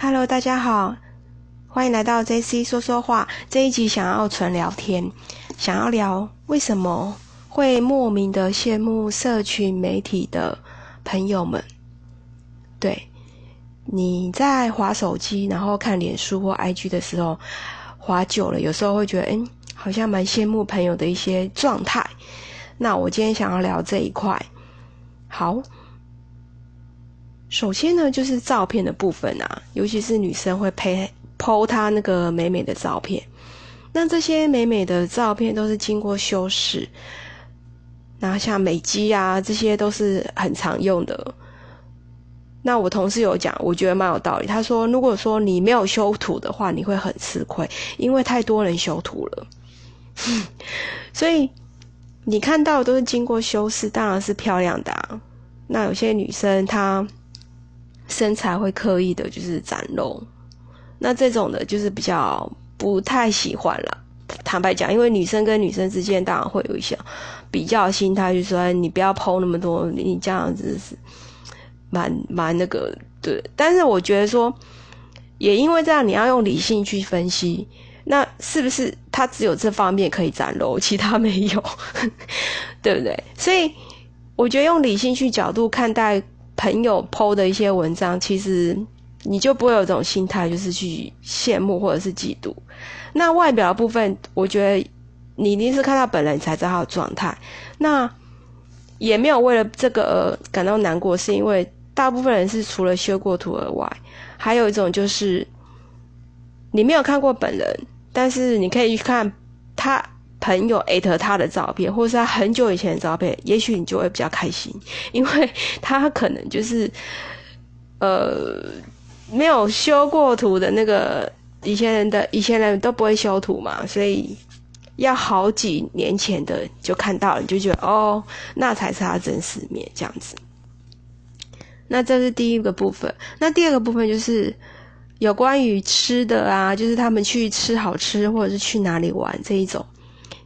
Hello，大家好，欢迎来到 JC 说说话。这一集想要纯聊天，想要聊为什么会莫名的羡慕社群媒体的朋友们。对，你在划手机，然后看脸书或 IG 的时候，划久了，有时候会觉得，哎，好像蛮羡慕朋友的一些状态。那我今天想要聊这一块。好。首先呢，就是照片的部分啊，尤其是女生会拍 PO 她那个美美的照片。那这些美美的照片都是经过修饰，那像美肌啊，这些都是很常用的。那我同事有讲，我觉得蛮有道理。他说，如果说你没有修图的话，你会很吃亏，因为太多人修图了。所以你看到都是经过修饰，当然是漂亮的啊。那有些女生她。身材会刻意的，就是展露，那这种的，就是比较不太喜欢了。坦白讲，因为女生跟女生之间，当然会有一些比较心态，就说你不要剖那么多，你这样子是蛮蛮那个对。但是我觉得说，也因为这样，你要用理性去分析，那是不是他只有这方面可以展露，其他没有，对不对？所以我觉得用理性去角度看待。朋友 PO 的一些文章，其实你就不会有这种心态，就是去羡慕或者是嫉妒。那外表的部分，我觉得你一定是看到本人才知道他的状态。那也没有为了这个而感到难过，是因为大部分人是除了修过图而外，还有一种就是你没有看过本人，但是你可以去看他。朋友艾特他的照片，或者是他很久以前的照片，也许你就会比较开心，因为 他可能就是呃没有修过图的那个以前人的以前人都不会修图嘛，所以要好几年前的就看到了，你就觉得哦，那才是他真实面这样子。那这是第一个部分，那第二个部分就是有关于吃的啊，就是他们去吃好吃，或者是去哪里玩这一种。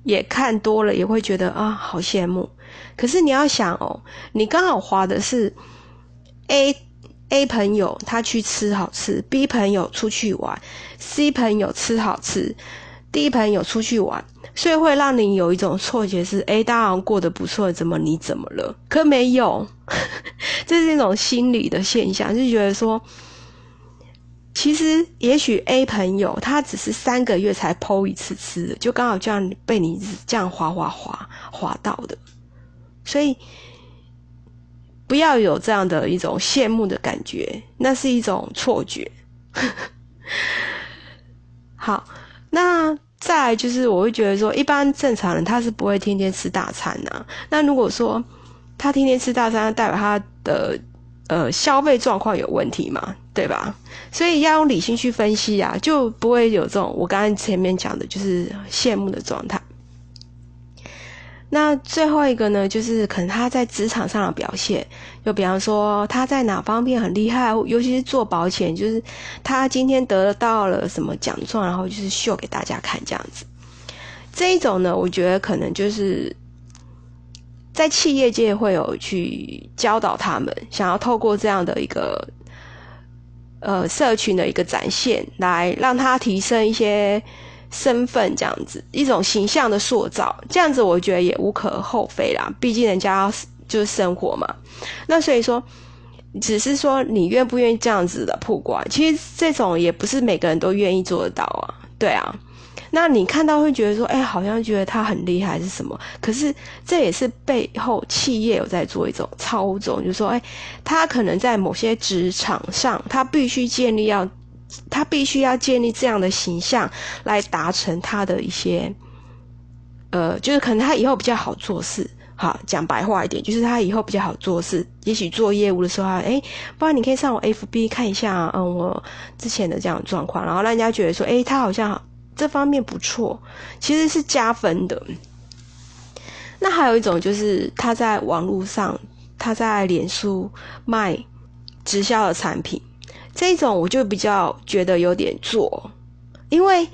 也看多了，也会觉得啊，好羡慕。可是你要想哦，你刚好划的是 A A 朋友，他去吃好吃；B 朋友出去玩；C 朋友吃好吃；D 朋友出去玩，所以会让你有一种错觉是：哎，大家过得不错，怎么你怎么了？可没有，这是一种心理的现象，就觉得说。其实，也许 A 朋友他只是三个月才剖一次吃的，就刚好这样被你这样滑滑滑滑到的，所以不要有这样的一种羡慕的感觉，那是一种错觉。好，那再就是，我会觉得说，一般正常人他是不会天天吃大餐呐。那如果说他天天吃大餐，代表他的。呃，消费状况有问题嘛？对吧？所以要用理性去分析啊，就不会有这种我刚刚前面讲的，就是羡慕的状态。那最后一个呢，就是可能他在职场上的表现，就比方说他在哪方面很厉害，尤其是做保险，就是他今天得到了什么奖状，然后就是秀给大家看这样子。这一种呢，我觉得可能就是。在企业界会有去教导他们，想要透过这样的一个呃社群的一个展现，来让他提升一些身份，这样子一种形象的塑造，这样子我觉得也无可厚非啦。毕竟人家就是生活嘛，那所以说，只是说你愿不愿意这样子的曝光，其实这种也不是每个人都愿意做得到啊，对啊。那你看到会觉得说，哎，好像觉得他很厉害是什么？可是这也是背后企业有在做一种操纵，就说，哎，他可能在某些职场上，他必须建立要，他必须要建立这样的形象来达成他的一些，呃，就是可能他以后比较好做事。好，讲白话一点，就是他以后比较好做事。也许做业务的时候，哎，不然你可以上我 FB 看一下，嗯，我之前的这样状况，然后让人家觉得说，哎，他好像。这方面不错，其实是加分的。那还有一种就是他在网络上，他在脸书卖直销的产品，这一种我就比较觉得有点做，因为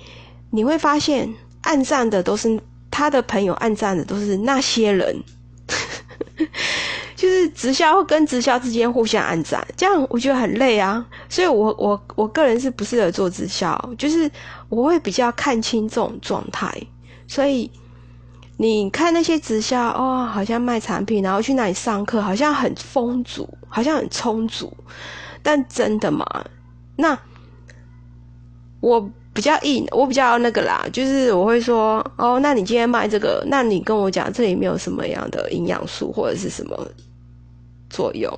你会发现暗赞的都是他的朋友，暗赞的都是那些人，就是直销跟直销之间互相暗赞，这样我觉得很累啊。所以我我我个人是不适合做直销，就是我会比较看清这种状态。所以你看那些直销哦，好像卖产品，然后去那里上课，好像很丰足，好像很充足，但真的吗？那我。比较硬，我比较那个啦，就是我会说，哦，那你今天卖这个，那你跟我讲这里没有什么样的营养素或者是什么作用，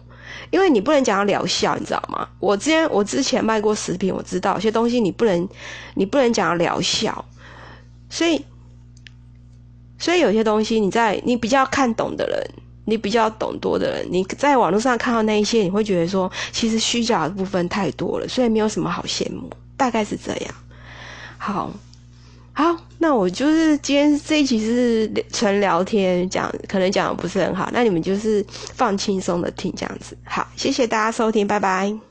因为你不能讲疗效，你知道吗？我之前我之前卖过食品，我知道有些东西你不能，你不能讲疗效，所以，所以有些东西你在你比较看懂的人，你比较懂多的人，你在网络上看到那一些，你会觉得说，其实虚假的部分太多了，所以没有什么好羡慕，大概是这样。好，好，那我就是今天这一期是纯聊天，讲可能讲的不是很好，那你们就是放轻松的听这样子。好，谢谢大家收听，拜拜。